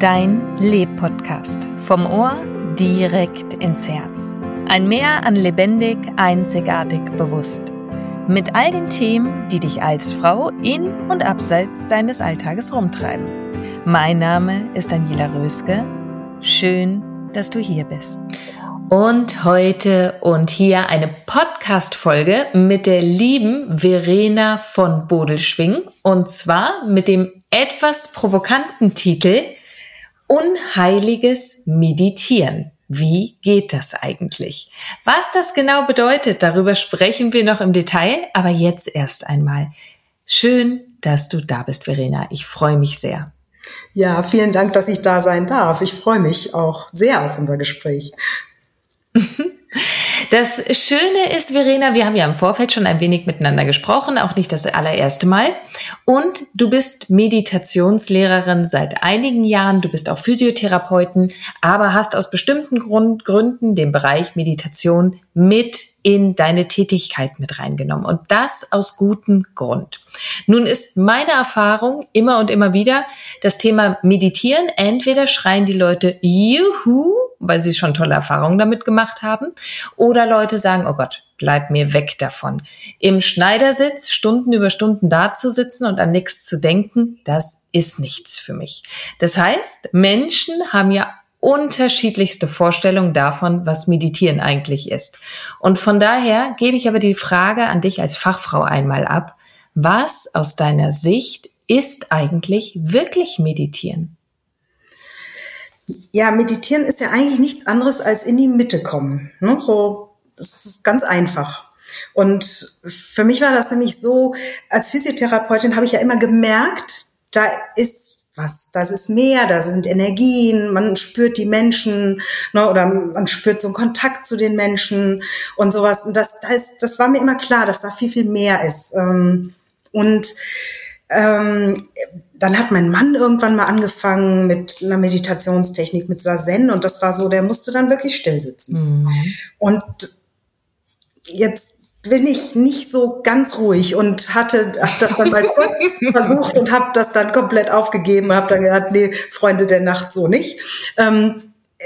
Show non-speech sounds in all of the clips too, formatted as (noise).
Dein Leb-Podcast. Vom Ohr direkt ins Herz. Ein Meer an lebendig, einzigartig, bewusst. Mit all den Themen, die dich als Frau in und abseits deines Alltages rumtreiben. Mein Name ist Daniela Röske. Schön, dass du hier bist. Und heute und hier eine Podcast-Folge mit der lieben Verena von Bodelschwing. Und zwar mit dem etwas provokanten Titel Unheiliges Meditieren. Wie geht das eigentlich? Was das genau bedeutet, darüber sprechen wir noch im Detail, aber jetzt erst einmal. Schön, dass du da bist, Verena. Ich freue mich sehr. Ja, vielen Dank, dass ich da sein darf. Ich freue mich auch sehr auf unser Gespräch. (laughs) Das Schöne ist, Verena, wir haben ja im Vorfeld schon ein wenig miteinander gesprochen, auch nicht das allererste Mal. Und du bist Meditationslehrerin seit einigen Jahren, du bist auch Physiotherapeutin, aber hast aus bestimmten Grund, Gründen den Bereich Meditation mit in deine Tätigkeit mit reingenommen. Und das aus gutem Grund. Nun ist meine Erfahrung immer und immer wieder das Thema Meditieren. Entweder schreien die Leute Juhu, weil sie schon tolle Erfahrungen damit gemacht haben, oder Leute sagen, oh Gott, bleib mir weg davon. Im Schneidersitz Stunden über Stunden dazusitzen und an nichts zu denken, das ist nichts für mich. Das heißt, Menschen haben ja unterschiedlichste Vorstellungen davon, was Meditieren eigentlich ist. Und von daher gebe ich aber die Frage an dich als Fachfrau einmal ab. Was aus deiner Sicht ist eigentlich wirklich Meditieren? Ja, meditieren ist ja eigentlich nichts anderes als in die Mitte kommen. Ne? So, das ist ganz einfach. Und für mich war das nämlich so, als Physiotherapeutin habe ich ja immer gemerkt, da ist was, das ist mehr, da sind Energien, man spürt die Menschen, ne, oder man spürt so einen Kontakt zu den Menschen und sowas. Und das, das, das war mir immer klar, dass da viel, viel mehr ist. Ähm, und ähm, dann hat mein Mann irgendwann mal angefangen mit einer Meditationstechnik, mit Sazen, und das war so, der musste dann wirklich still sitzen. Mhm. Und jetzt bin ich nicht so ganz ruhig und hatte hab das dann mal kurz (laughs) versucht und habe das dann komplett aufgegeben, habe dann gedacht, nee, Freunde der Nacht so nicht. Ähm,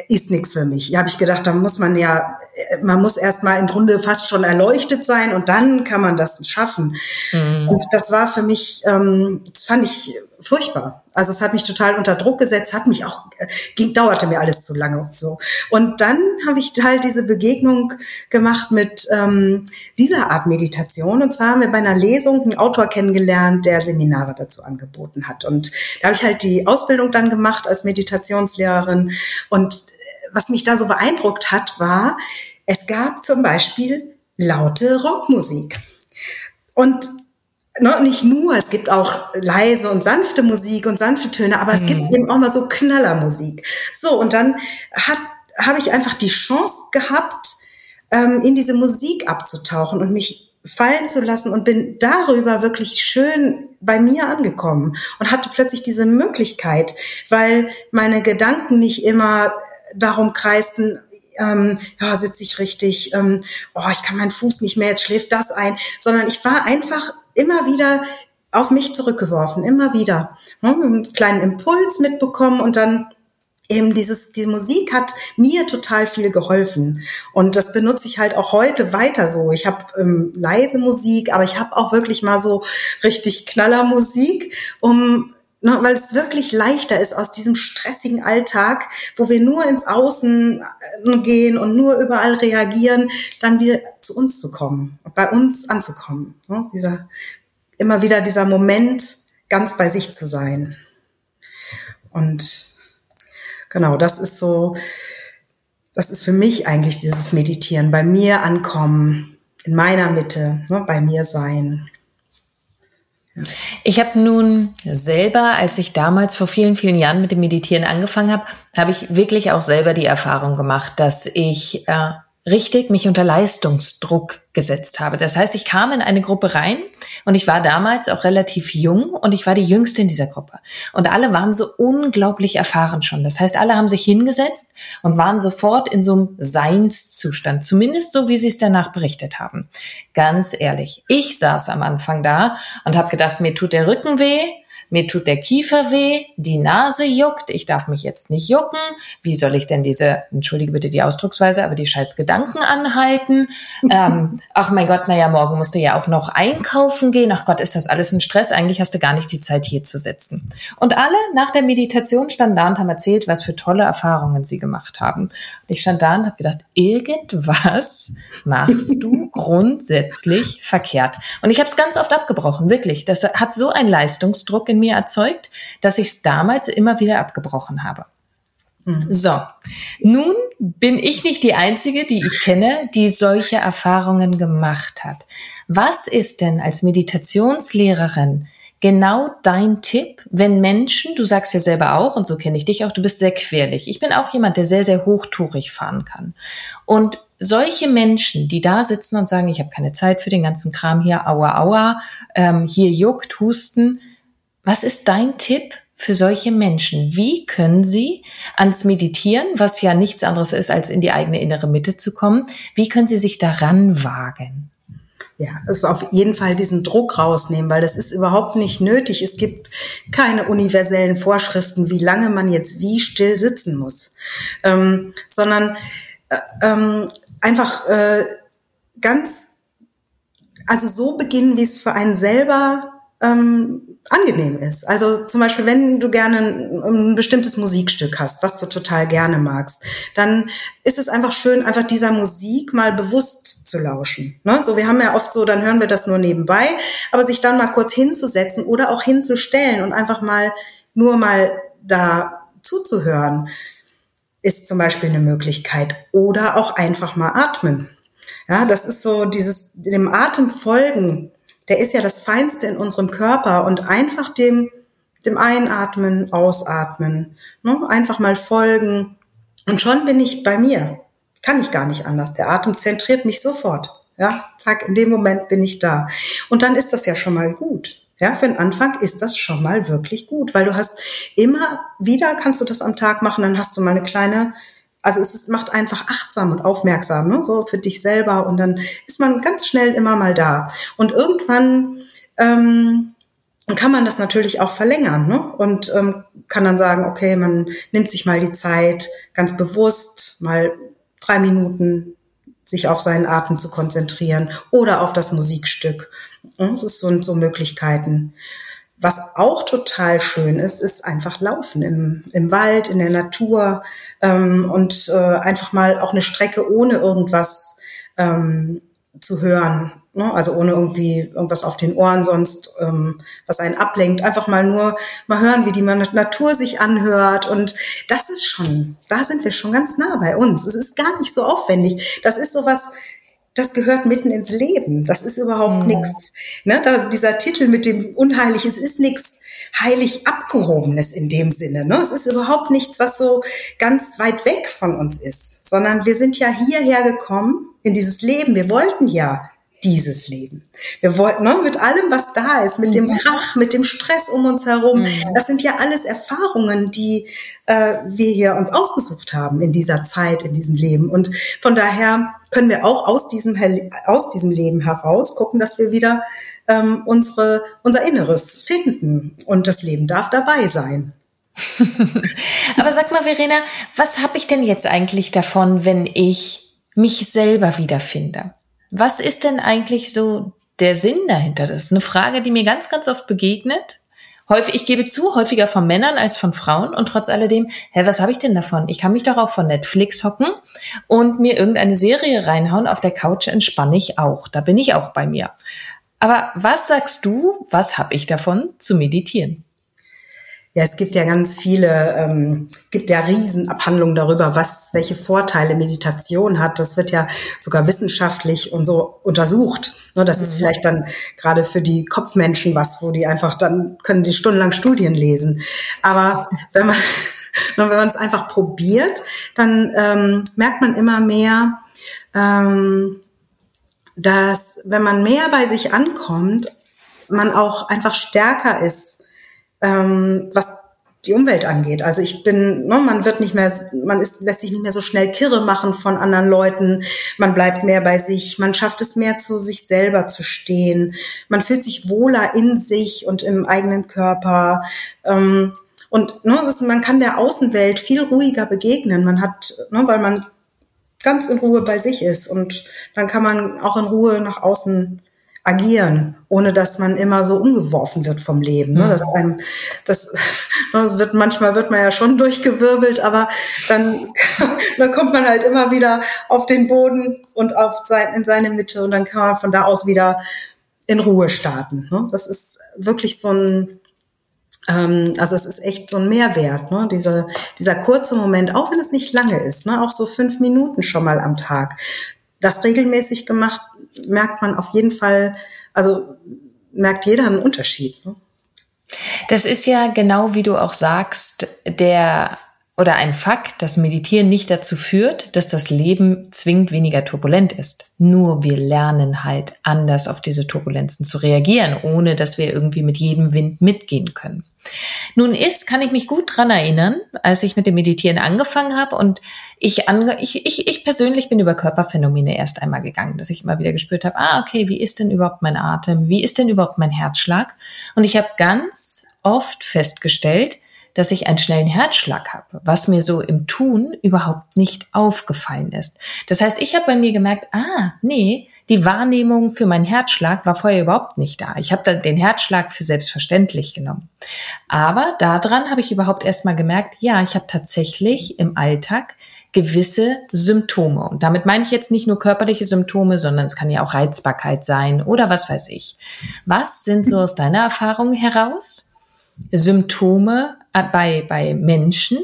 ist nichts für mich. Ja, habe ich gedacht, da muss man ja, man muss erst mal im Grunde fast schon erleuchtet sein und dann kann man das schaffen. Mhm. Und das war für mich, ähm, das fand ich furchtbar. Also es hat mich total unter Druck gesetzt, hat mich auch, äh, ging, dauerte mir alles zu lange und so. Und dann habe ich halt diese Begegnung gemacht mit ähm, dieser Art Meditation. Und zwar haben wir bei einer Lesung einen Autor kennengelernt, der Seminare dazu angeboten hat. Und da habe ich halt die Ausbildung dann gemacht als Meditationslehrerin. Und äh, was mich da so beeindruckt hat, war, es gab zum Beispiel laute Rockmusik. Und ne, nicht nur, es gibt auch leise und sanfte Musik und sanfte Töne, aber es gibt mhm. eben auch mal so Knallermusik. So, und dann hat habe ich einfach die Chance gehabt, ähm, in diese Musik abzutauchen und mich fallen zu lassen und bin darüber wirklich schön bei mir angekommen und hatte plötzlich diese Möglichkeit, weil meine Gedanken nicht immer darum kreisten, ähm, ja, sitze ich richtig, ähm, oh, ich kann meinen Fuß nicht mehr, jetzt schläft das ein, sondern ich war einfach immer wieder auf mich zurückgeworfen, immer wieder. Ne, einen kleinen Impuls mitbekommen und dann eben dieses, die Musik hat mir total viel geholfen. Und das benutze ich halt auch heute weiter so. Ich habe ähm, leise Musik, aber ich habe auch wirklich mal so richtig Knallermusik, um ne, weil es wirklich leichter ist aus diesem stressigen Alltag, wo wir nur ins Außen äh, gehen und nur überall reagieren, dann wieder zu uns zu kommen, bei uns anzukommen. Ne? Dieser, immer wieder dieser Moment, ganz bei sich zu sein. Und genau, das ist so, das ist für mich eigentlich dieses Meditieren, bei mir ankommen, in meiner Mitte, ne, bei mir sein. Ich habe nun selber, als ich damals vor vielen, vielen Jahren mit dem Meditieren angefangen habe, habe ich wirklich auch selber die Erfahrung gemacht, dass ich äh, richtig mich unter Leistungsdruck gesetzt habe. Das heißt, ich kam in eine Gruppe rein und ich war damals auch relativ jung und ich war die jüngste in dieser Gruppe. Und alle waren so unglaublich erfahren schon. Das heißt, alle haben sich hingesetzt und waren sofort in so einem Seinszustand. Zumindest so, wie sie es danach berichtet haben. Ganz ehrlich. Ich saß am Anfang da und habe gedacht, mir tut der Rücken weh mir tut der Kiefer weh, die Nase juckt, ich darf mich jetzt nicht jucken, wie soll ich denn diese, entschuldige bitte die Ausdrucksweise, aber die scheiß Gedanken anhalten? (laughs) ähm, ach mein Gott, naja, morgen musst du ja auch noch einkaufen gehen, ach Gott, ist das alles ein Stress, eigentlich hast du gar nicht die Zeit hier zu sitzen. Und alle nach der Meditation standen da und haben erzählt, was für tolle Erfahrungen sie gemacht haben. Und ich stand da und habe gedacht, irgendwas machst du (laughs) grundsätzlich verkehrt. Und ich habe es ganz oft abgebrochen, wirklich. Das hat so einen Leistungsdruck in in mir erzeugt, dass ich es damals immer wieder abgebrochen habe. Mhm. So, nun bin ich nicht die Einzige, die ich kenne, die solche Erfahrungen gemacht hat. Was ist denn als Meditationslehrerin genau dein Tipp, wenn Menschen, du sagst ja selber auch, und so kenne ich dich auch, du bist sehr querlich. Ich bin auch jemand, der sehr, sehr hochtourig fahren kann. Und solche Menschen, die da sitzen und sagen, ich habe keine Zeit für den ganzen Kram hier, aua, aua, ähm, hier juckt, husten, was ist dein Tipp für solche Menschen? Wie können sie ans Meditieren, was ja nichts anderes ist, als in die eigene innere Mitte zu kommen, wie können sie sich daran wagen? Ja, also auf jeden Fall diesen Druck rausnehmen, weil das ist überhaupt nicht nötig. Es gibt keine universellen Vorschriften, wie lange man jetzt wie still sitzen muss, ähm, sondern äh, ähm, einfach äh, ganz, also so beginnen, wie es für einen selber ähm, angenehm ist. Also zum Beispiel, wenn du gerne ein, ein, bestimmtes Musikstück hast, was du total gerne magst, dann ist es einfach schön, einfach dieser Musik mal bewusst zu lauschen. Ne? So, wir haben ja oft so, dann hören wir das nur nebenbei, aber sich dann mal kurz hinzusetzen oder auch hinzustellen und einfach mal nur mal da zuzuhören, ist zum Beispiel eine Möglichkeit. Oder auch einfach mal atmen. Ja, das ist so dieses, dem Atem folgen der ist ja das Feinste in unserem Körper und einfach dem, dem Einatmen, Ausatmen, ne? einfach mal folgen. Und schon bin ich bei mir. Kann ich gar nicht anders. Der Atem zentriert mich sofort. Ja, zack, in dem Moment bin ich da. Und dann ist das ja schon mal gut. Ja, für den Anfang ist das schon mal wirklich gut, weil du hast immer wieder kannst du das am Tag machen, dann hast du mal eine kleine also es ist, macht einfach achtsam und aufmerksam, ne? so für dich selber und dann ist man ganz schnell immer mal da. Und irgendwann ähm, kann man das natürlich auch verlängern ne? und ähm, kann dann sagen, okay, man nimmt sich mal die Zeit, ganz bewusst mal drei Minuten sich auf seinen Atem zu konzentrieren oder auf das Musikstück. Das ist so, so Möglichkeiten. Was auch total schön ist, ist einfach laufen im, im Wald, in der Natur ähm, und äh, einfach mal auch eine Strecke ohne irgendwas ähm, zu hören. Ne? Also ohne irgendwie irgendwas auf den Ohren sonst, ähm, was einen ablenkt. Einfach mal nur mal hören, wie die Natur sich anhört. Und das ist schon, da sind wir schon ganz nah bei uns. Es ist gar nicht so aufwendig. Das ist sowas, das gehört mitten ins Leben. Das ist überhaupt mhm. nichts. Ne, da, dieser Titel mit dem Unheilig, es ist nichts heilig abgehobenes in dem Sinne. Ne? Es ist überhaupt nichts, was so ganz weit weg von uns ist, sondern wir sind ja hierher gekommen in dieses Leben. Wir wollten ja dieses Leben. Wir wollten ne, mit allem, was da ist, mit dem mhm. Krach, mit dem Stress um uns herum. Mhm. Das sind ja alles Erfahrungen, die äh, wir hier uns ausgesucht haben in dieser Zeit, in diesem Leben. Und von daher können wir auch aus diesem aus diesem Leben heraus gucken, dass wir wieder ähm, unsere unser Inneres finden. Und das Leben darf dabei sein. (laughs) Aber sag mal, Verena, was habe ich denn jetzt eigentlich davon, wenn ich mich selber wiederfinde? Was ist denn eigentlich so der Sinn dahinter? Das ist eine Frage, die mir ganz, ganz oft begegnet. Häufig, ich gebe zu, häufiger von Männern als von Frauen und trotz alledem, hä, was habe ich denn davon? Ich kann mich doch auch von Netflix hocken und mir irgendeine Serie reinhauen, auf der Couch entspanne ich auch. Da bin ich auch bei mir. Aber was sagst du, was habe ich davon zu meditieren? Ja, es gibt ja ganz viele, ähm, gibt ja Riesenabhandlungen darüber, was, welche Vorteile Meditation hat. Das wird ja sogar wissenschaftlich und so untersucht. Ne, das mhm. ist vielleicht dann gerade für die Kopfmenschen was, wo die einfach dann können die stundenlang Studien lesen. Aber wenn man, (laughs) wenn man es einfach probiert, dann ähm, merkt man immer mehr, ähm, dass wenn man mehr bei sich ankommt, man auch einfach stärker ist ähm, was die Umwelt angeht. Also ich bin, ne, man wird nicht mehr, man ist, lässt sich nicht mehr so schnell kirre machen von anderen Leuten. Man bleibt mehr bei sich. Man schafft es mehr zu sich selber zu stehen. Man fühlt sich wohler in sich und im eigenen Körper. Ähm, und ne, das, man kann der Außenwelt viel ruhiger begegnen. Man hat, ne, weil man ganz in Ruhe bei sich ist und dann kann man auch in Ruhe nach außen agieren, ohne dass man immer so umgeworfen wird vom Leben. Ne? Das, einem, das, (laughs) das wird manchmal wird man ja schon durchgewirbelt, aber dann, (laughs) dann kommt man halt immer wieder auf den Boden und auf sein, in seine Mitte und dann kann man von da aus wieder in Ruhe starten. Ne? Das ist wirklich so ein ähm, also es ist echt so ein Mehrwert, ne? Dieser, dieser kurze Moment, auch wenn es nicht lange ist, ne? auch so fünf Minuten schon mal am Tag. Das regelmäßig gemacht merkt man auf jeden Fall, also merkt jeder einen Unterschied. Ne? Das ist ja genau wie du auch sagst, der oder ein Fakt, dass Meditieren nicht dazu führt, dass das Leben zwingend weniger turbulent ist. Nur wir lernen halt anders auf diese Turbulenzen zu reagieren, ohne dass wir irgendwie mit jedem Wind mitgehen können. Nun ist, kann ich mich gut dran erinnern, als ich mit dem Meditieren angefangen habe und ich, ange ich, ich, ich persönlich bin über Körperphänomene erst einmal gegangen, dass ich immer wieder gespürt habe, ah, okay, wie ist denn überhaupt mein Atem? Wie ist denn überhaupt mein Herzschlag? Und ich habe ganz oft festgestellt, dass ich einen schnellen Herzschlag habe, was mir so im Tun überhaupt nicht aufgefallen ist. Das heißt, ich habe bei mir gemerkt, ah, nee, die Wahrnehmung für meinen Herzschlag war vorher überhaupt nicht da. Ich habe dann den Herzschlag für selbstverständlich genommen. Aber daran habe ich überhaupt erst mal gemerkt, ja, ich habe tatsächlich im Alltag gewisse Symptome. Und damit meine ich jetzt nicht nur körperliche Symptome, sondern es kann ja auch Reizbarkeit sein oder was weiß ich. Was sind so aus deiner Erfahrung heraus Symptome äh, bei, bei Menschen,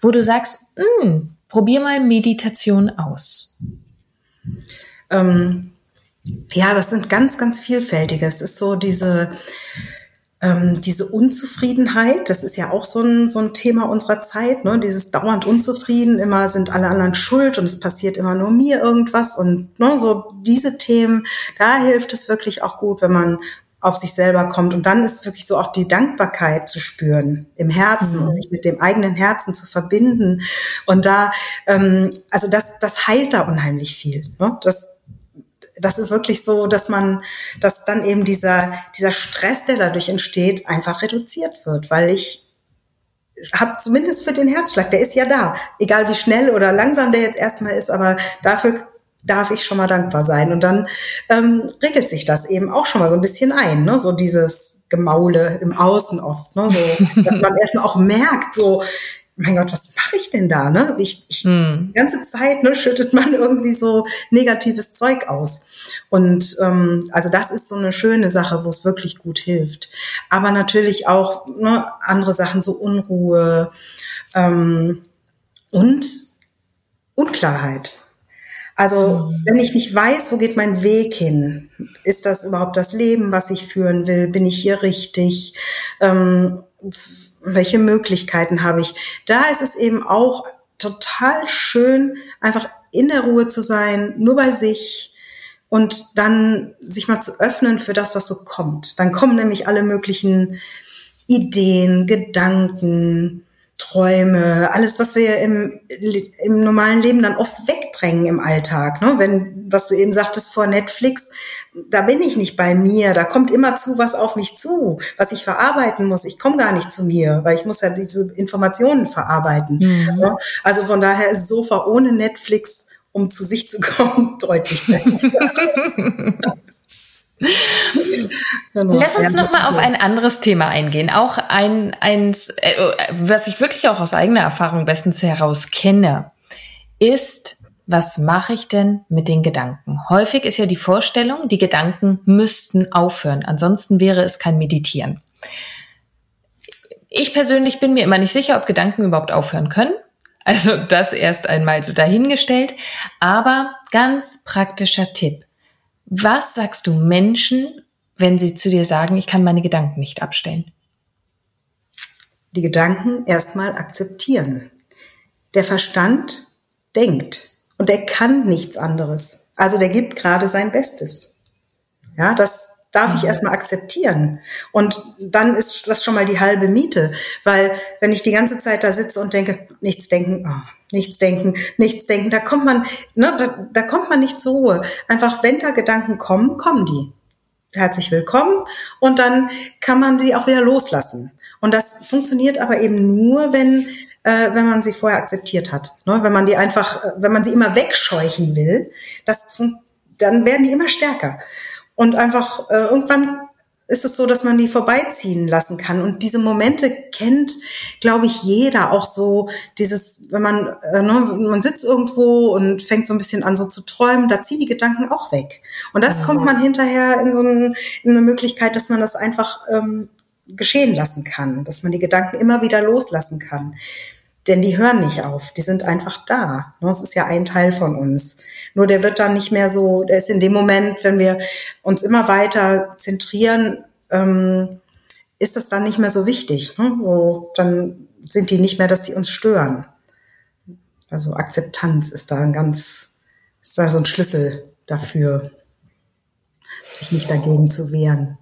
wo du sagst, hm, probier mal Meditation aus? Ähm, ja, das sind ganz, ganz vielfältige. Es ist so diese, ähm, diese Unzufriedenheit, das ist ja auch so ein, so ein Thema unserer Zeit, ne? dieses dauernd unzufrieden, immer sind alle anderen schuld und es passiert immer nur mir irgendwas und ne, so diese Themen, da hilft es wirklich auch gut, wenn man auf sich selber kommt. Und dann ist wirklich so auch die Dankbarkeit zu spüren im Herzen mhm. und sich mit dem eigenen Herzen zu verbinden. Und da, ähm, also das, das heilt da unheimlich viel. Ne? Das, das ist wirklich so, dass man, dass dann eben dieser, dieser Stress, der dadurch entsteht, einfach reduziert wird, weil ich habe zumindest für den Herzschlag, der ist ja da, egal wie schnell oder langsam der jetzt erstmal ist, aber dafür darf ich schon mal dankbar sein. Und dann ähm, regelt sich das eben auch schon mal so ein bisschen ein, ne? so dieses Gemaule im Außen oft, ne? so, (laughs) dass man erstmal auch merkt, so, mein Gott, was mache ich denn da? Ne? Ich, ich, hm. Die ganze Zeit ne, schüttet man irgendwie so negatives Zeug aus. Und ähm, also das ist so eine schöne Sache, wo es wirklich gut hilft. Aber natürlich auch ne, andere Sachen, so Unruhe ähm, und Unklarheit. Also mhm. wenn ich nicht weiß, wo geht mein Weg hin, ist das überhaupt das Leben, was ich führen will? Bin ich hier richtig? Ähm, welche Möglichkeiten habe ich? Da ist es eben auch total schön, einfach in der Ruhe zu sein, nur bei sich, und dann sich mal zu öffnen für das, was so kommt. Dann kommen nämlich alle möglichen Ideen, Gedanken, Träume, alles, was wir im, im normalen Leben dann oft wegdrängen im Alltag. Ne? Wenn, was du eben sagtest vor Netflix, da bin ich nicht bei mir, da kommt immer zu was auf mich zu, was ich verarbeiten muss. Ich komme gar nicht zu mir, weil ich muss ja diese Informationen verarbeiten. Mhm. Ne? Also von daher ist Sofa ohne Netflix um zu sich zu kommen, (laughs) deutlich besser. genau. Lass uns noch mal auf ein anderes Thema eingehen. Auch ein, eins, äh, was ich wirklich auch aus eigener Erfahrung bestens heraus kenne, ist, was mache ich denn mit den Gedanken? Häufig ist ja die Vorstellung, die Gedanken müssten aufhören. Ansonsten wäre es kein Meditieren. Ich persönlich bin mir immer nicht sicher, ob Gedanken überhaupt aufhören können. Also das erst einmal so dahingestellt. Aber ganz praktischer Tipp. Was sagst du Menschen, wenn sie zu dir sagen, ich kann meine Gedanken nicht abstellen? Die Gedanken erstmal akzeptieren. Der Verstand denkt und er kann nichts anderes. Also der gibt gerade sein Bestes. Ja, das darf ich mhm. erstmal akzeptieren. Und dann ist das schon mal die halbe Miete. Weil wenn ich die ganze Zeit da sitze und denke, nichts denken, oh, nichts denken, nichts denken, da kommt man, ne, da, da kommt man nicht zur Ruhe. Einfach, wenn da Gedanken kommen, kommen die. Herzlich willkommen. Und dann kann man sie auch wieder loslassen. Und das funktioniert aber eben nur, wenn äh, wenn man sie vorher akzeptiert hat. Ne? Wenn man die einfach, äh, wenn man sie immer wegscheuchen will, das, dann werden die immer stärker. Und einfach äh, irgendwann ist es so, dass man die vorbeiziehen lassen kann. Und diese Momente kennt, glaube ich, jeder auch so dieses, wenn man, äh, ne, man sitzt irgendwo und fängt so ein bisschen an so zu träumen, da ziehen die Gedanken auch weg. Und das ja. kommt man hinterher in so ein, in eine Möglichkeit, dass man das einfach ähm, geschehen lassen kann, dass man die Gedanken immer wieder loslassen kann. Denn die hören nicht auf, die sind einfach da. Das ist ja ein Teil von uns. Nur der wird dann nicht mehr so, der ist in dem Moment, wenn wir uns immer weiter zentrieren, ähm, ist das dann nicht mehr so wichtig. Ne? So, dann sind die nicht mehr, dass die uns stören. Also Akzeptanz ist da ein ganz, ist da so ein Schlüssel dafür, sich nicht dagegen zu wehren.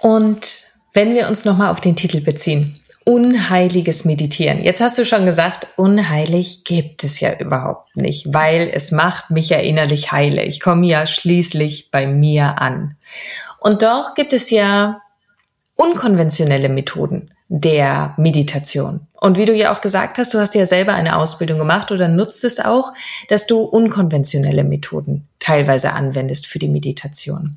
Und wenn wir uns nochmal auf den Titel beziehen, unheiliges Meditieren. Jetzt hast du schon gesagt, unheilig gibt es ja überhaupt nicht, weil es macht mich ja innerlich heile. Ich komme ja schließlich bei mir an. Und doch gibt es ja unkonventionelle Methoden der Meditation. Und wie du ja auch gesagt hast, du hast ja selber eine Ausbildung gemacht oder nutzt es auch, dass du unkonventionelle Methoden teilweise anwendest für die Meditation.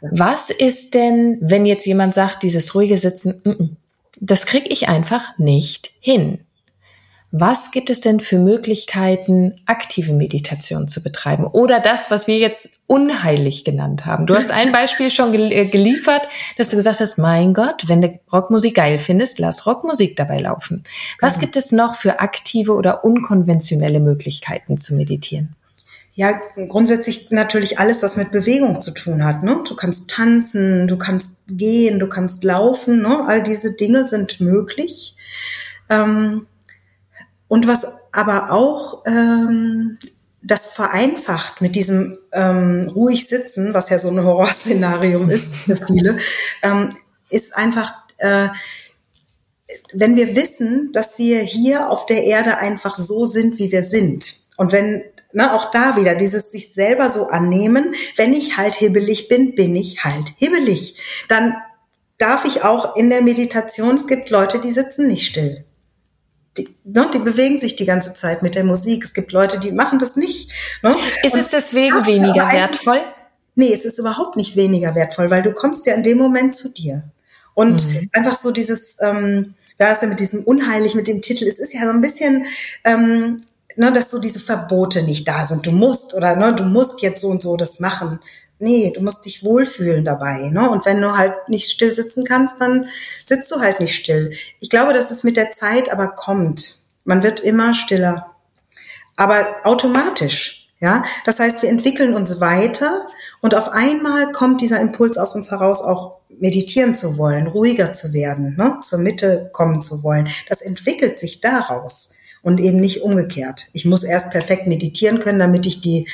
Was ist denn, wenn jetzt jemand sagt, dieses ruhige Sitzen, das kriege ich einfach nicht hin. Was gibt es denn für Möglichkeiten, aktive Meditation zu betreiben? Oder das, was wir jetzt unheilig genannt haben. Du hast ein Beispiel schon äh, geliefert, dass du gesagt hast, mein Gott, wenn du Rockmusik geil findest, lass Rockmusik dabei laufen. Was genau. gibt es noch für aktive oder unkonventionelle Möglichkeiten zu meditieren? Ja, grundsätzlich natürlich alles, was mit Bewegung zu tun hat. Ne? Du kannst tanzen, du kannst gehen, du kannst laufen. Ne? All diese Dinge sind möglich. Ähm, und was aber auch ähm, das vereinfacht mit diesem ähm, ruhig sitzen, was ja so ein Horrorszenario ist für viele, ähm, ist einfach, äh, wenn wir wissen, dass wir hier auf der Erde einfach so sind, wie wir sind. Und wenn Ne, auch da wieder dieses sich selber so annehmen. Wenn ich halt hibbelig bin, bin ich halt hibbelig. Dann darf ich auch in der Meditation, es gibt Leute, die sitzen nicht still. Die, ne, die bewegen sich die ganze Zeit mit der Musik. Es gibt Leute, die machen das nicht. Ne? Ist es deswegen weniger wertvoll? Nee, es ist überhaupt nicht weniger wertvoll, weil du kommst ja in dem Moment zu dir. Und mhm. einfach so dieses, ähm, da ist ja mit diesem unheilig, mit dem Titel, es ist ja so ein bisschen ähm, ne, dass so diese Verbote nicht da sind. Du musst oder ne, du musst jetzt so und so das machen. Nee, du musst dich wohlfühlen dabei. Ne? Und wenn du halt nicht still sitzen kannst, dann sitzt du halt nicht still. Ich glaube, dass es mit der Zeit aber kommt. Man wird immer stiller. Aber automatisch. Ja, das heißt, wir entwickeln uns weiter und auf einmal kommt dieser Impuls aus uns heraus, auch meditieren zu wollen, ruhiger zu werden, ne? zur Mitte kommen zu wollen. Das entwickelt sich daraus und eben nicht umgekehrt. Ich muss erst perfekt meditieren können, damit ich die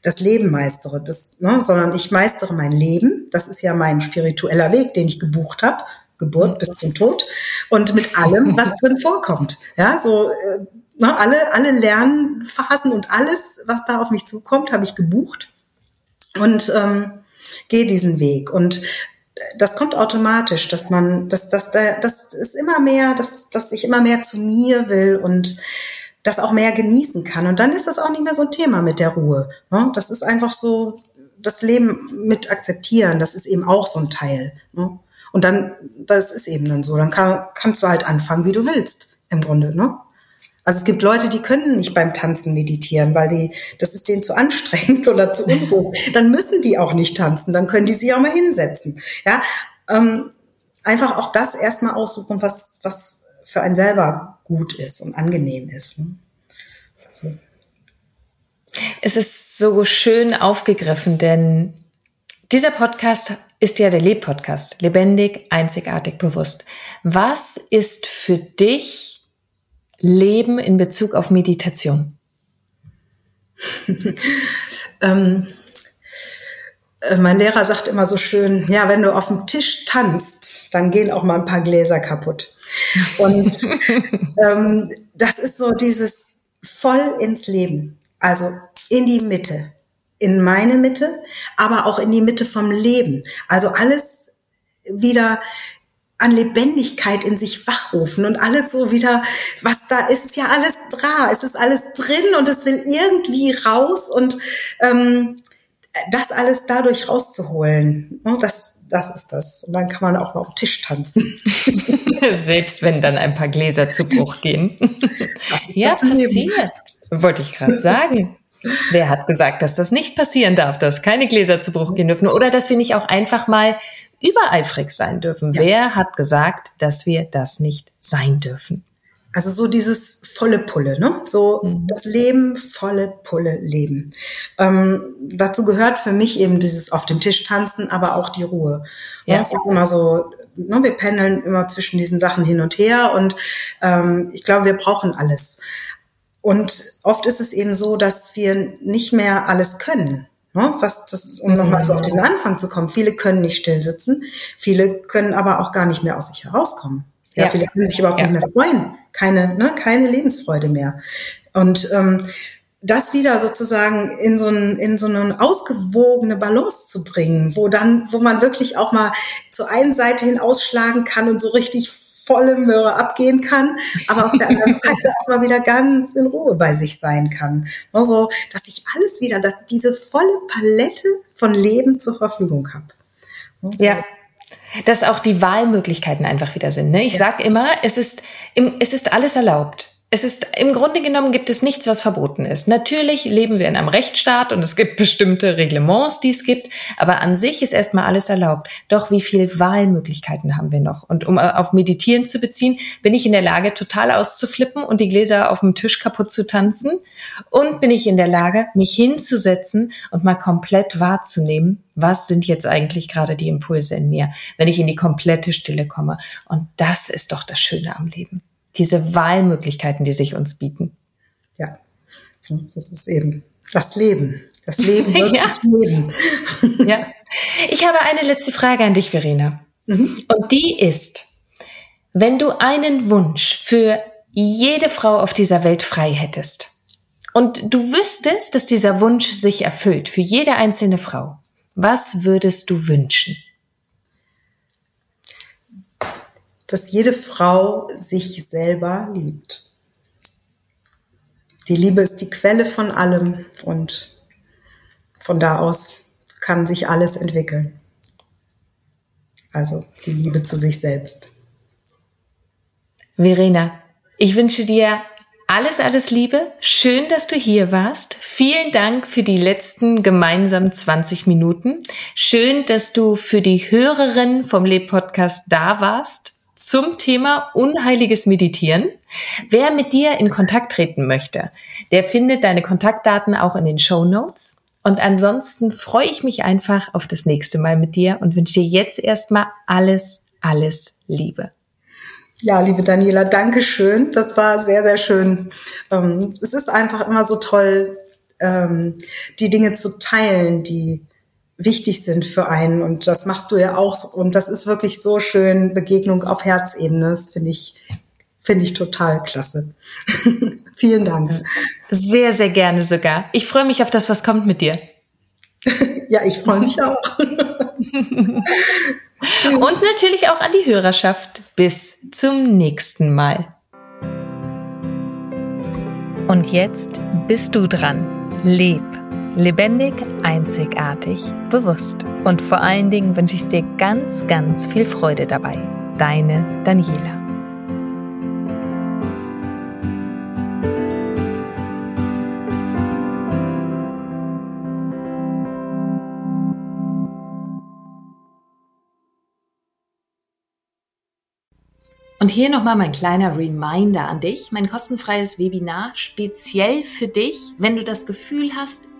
das Leben meistere, das, ne, sondern ich meistere mein Leben. Das ist ja mein spiritueller Weg, den ich gebucht habe, Geburt bis zum Tod und mit allem, was (laughs) drin vorkommt. Ja, so äh, ne, alle alle Lernphasen und alles, was da auf mich zukommt, habe ich gebucht und ähm, gehe diesen Weg und das kommt automatisch, dass man, dass, dass, das ist immer mehr, dass, dass ich immer mehr zu mir will und das auch mehr genießen kann. Und dann ist das auch nicht mehr so ein Thema mit der Ruhe. Ne? Das ist einfach so, das Leben mit akzeptieren, das ist eben auch so ein Teil. Ne? Und dann, das ist eben dann so. Dann kann, kannst du halt anfangen, wie du willst, im Grunde. Ne? Also es gibt Leute, die können nicht beim Tanzen meditieren, weil die, das ist denen zu anstrengend (laughs) oder zu unruhig. Dann müssen die auch nicht tanzen, dann können die sich auch mal hinsetzen. Ja, ähm, einfach auch das erstmal aussuchen, was, was für einen selber gut ist und angenehm ist. Ne? Also. Es ist so schön aufgegriffen, denn dieser Podcast ist ja der Leb-Podcast. Lebendig, einzigartig, bewusst. Was ist für dich Leben in Bezug auf Meditation? (laughs) ähm, äh, mein Lehrer sagt immer so schön, ja, wenn du auf dem Tisch tanzt, dann gehen auch mal ein paar Gläser kaputt. Und (laughs) ähm, das ist so dieses voll ins Leben, also in die Mitte, in meine Mitte, aber auch in die Mitte vom Leben. Also alles wieder an Lebendigkeit in sich wachrufen und alles so wieder, was da ist, ist ja alles da, es ist alles drin und es will irgendwie raus und ähm, das alles dadurch rauszuholen, ne, das, das ist das. Und dann kann man auch mal auf den Tisch tanzen. (laughs) Selbst wenn dann ein paar Gläser zu Bruch gehen. ja, passiert. Wollte ich gerade sagen. Wer hat gesagt, dass das nicht passieren darf, dass keine Gläser zu Bruch gehen dürfen oder dass wir nicht auch einfach mal übereifrig sein dürfen. Ja. Wer hat gesagt, dass wir das nicht sein dürfen? Also so dieses volle Pulle, ne? So mhm. das Leben, volle Pulle leben. Ähm, dazu gehört für mich eben dieses auf dem Tisch tanzen, aber auch die Ruhe. Ja. Es ist immer so, ne, wir pendeln immer zwischen diesen Sachen hin und her und ähm, ich glaube, wir brauchen alles. Und oft ist es eben so, dass wir nicht mehr alles können. Ne? Was das, um nochmal so auf diesen Anfang zu kommen. Viele können nicht still sitzen, viele können aber auch gar nicht mehr aus sich herauskommen. Ja, ja. viele können sich überhaupt ja. nicht mehr freuen. Keine, ne, keine Lebensfreude mehr. Und ähm, das wieder sozusagen in so, ein, in so eine ausgewogene Balance zu bringen, wo dann, wo man wirklich auch mal zur einen Seite hin ausschlagen kann und so richtig volle Möhre abgehen kann, aber auf der anderen (laughs) Seite auch mal wieder ganz in Ruhe bei sich sein kann. Also, dass ich alles wieder, dass diese volle Palette von Leben zur Verfügung habe. Also, ja. Dass auch die Wahlmöglichkeiten einfach wieder sind. Ne? Ich ja. sag immer, es ist, es ist alles erlaubt es ist im Grunde genommen gibt es nichts, was verboten ist. Natürlich leben wir in einem Rechtsstaat und es gibt (laughs) bestimmte Reglements, die es gibt, aber an sich ist erstmal alles erlaubt. Doch wie viele Wahlmöglichkeiten haben wir noch? Und um auf Meditieren zu beziehen, bin ich in der Lage, total auszuflippen und die Gläser auf dem Tisch kaputt zu tanzen? Und bin ich in der Lage, mich hinzusetzen und mal komplett wahrzunehmen, was sind jetzt eigentlich gerade die Impulse in mir, wenn ich in die komplette Stille komme? Und das ist doch das Schöne am Leben diese Wahlmöglichkeiten, die sich uns bieten. Ja, das ist eben das Leben. Das Leben (laughs) wird ja. Leben. (laughs) ja. Ich habe eine letzte Frage an dich, Verena. Mhm. Und die ist, wenn du einen Wunsch für jede Frau auf dieser Welt frei hättest und du wüsstest, dass dieser Wunsch sich erfüllt für jede einzelne Frau, was würdest du wünschen? Dass jede Frau sich selber liebt. Die Liebe ist die Quelle von allem und von da aus kann sich alles entwickeln. Also die Liebe zu sich selbst. Verena, ich wünsche dir alles, alles Liebe. Schön, dass du hier warst. Vielen Dank für die letzten gemeinsamen 20 Minuten. Schön, dass du für die Hörerinnen vom Leb-Podcast da warst zum Thema unheiliges Meditieren. Wer mit dir in Kontakt treten möchte, der findet deine Kontaktdaten auch in den Show Notes. Und ansonsten freue ich mich einfach auf das nächste Mal mit dir und wünsche dir jetzt erstmal alles, alles Liebe. Ja, liebe Daniela, danke schön. Das war sehr, sehr schön. Ähm, es ist einfach immer so toll, ähm, die Dinge zu teilen, die wichtig sind für einen. Und das machst du ja auch. Und das ist wirklich so schön, Begegnung auf Herzebene. Das finde ich, finde ich total klasse. (laughs) Vielen Dank. Sehr, sehr gerne sogar. Ich freue mich auf das, was kommt mit dir. (laughs) ja, ich freue mich auch. (laughs) Und natürlich auch an die Hörerschaft. Bis zum nächsten Mal. Und jetzt bist du dran. Leb. Lebendig, einzigartig, bewusst. Und vor allen Dingen wünsche ich dir ganz, ganz viel Freude dabei. Deine Daniela. Und hier nochmal mein kleiner Reminder an dich, mein kostenfreies Webinar speziell für dich, wenn du das Gefühl hast,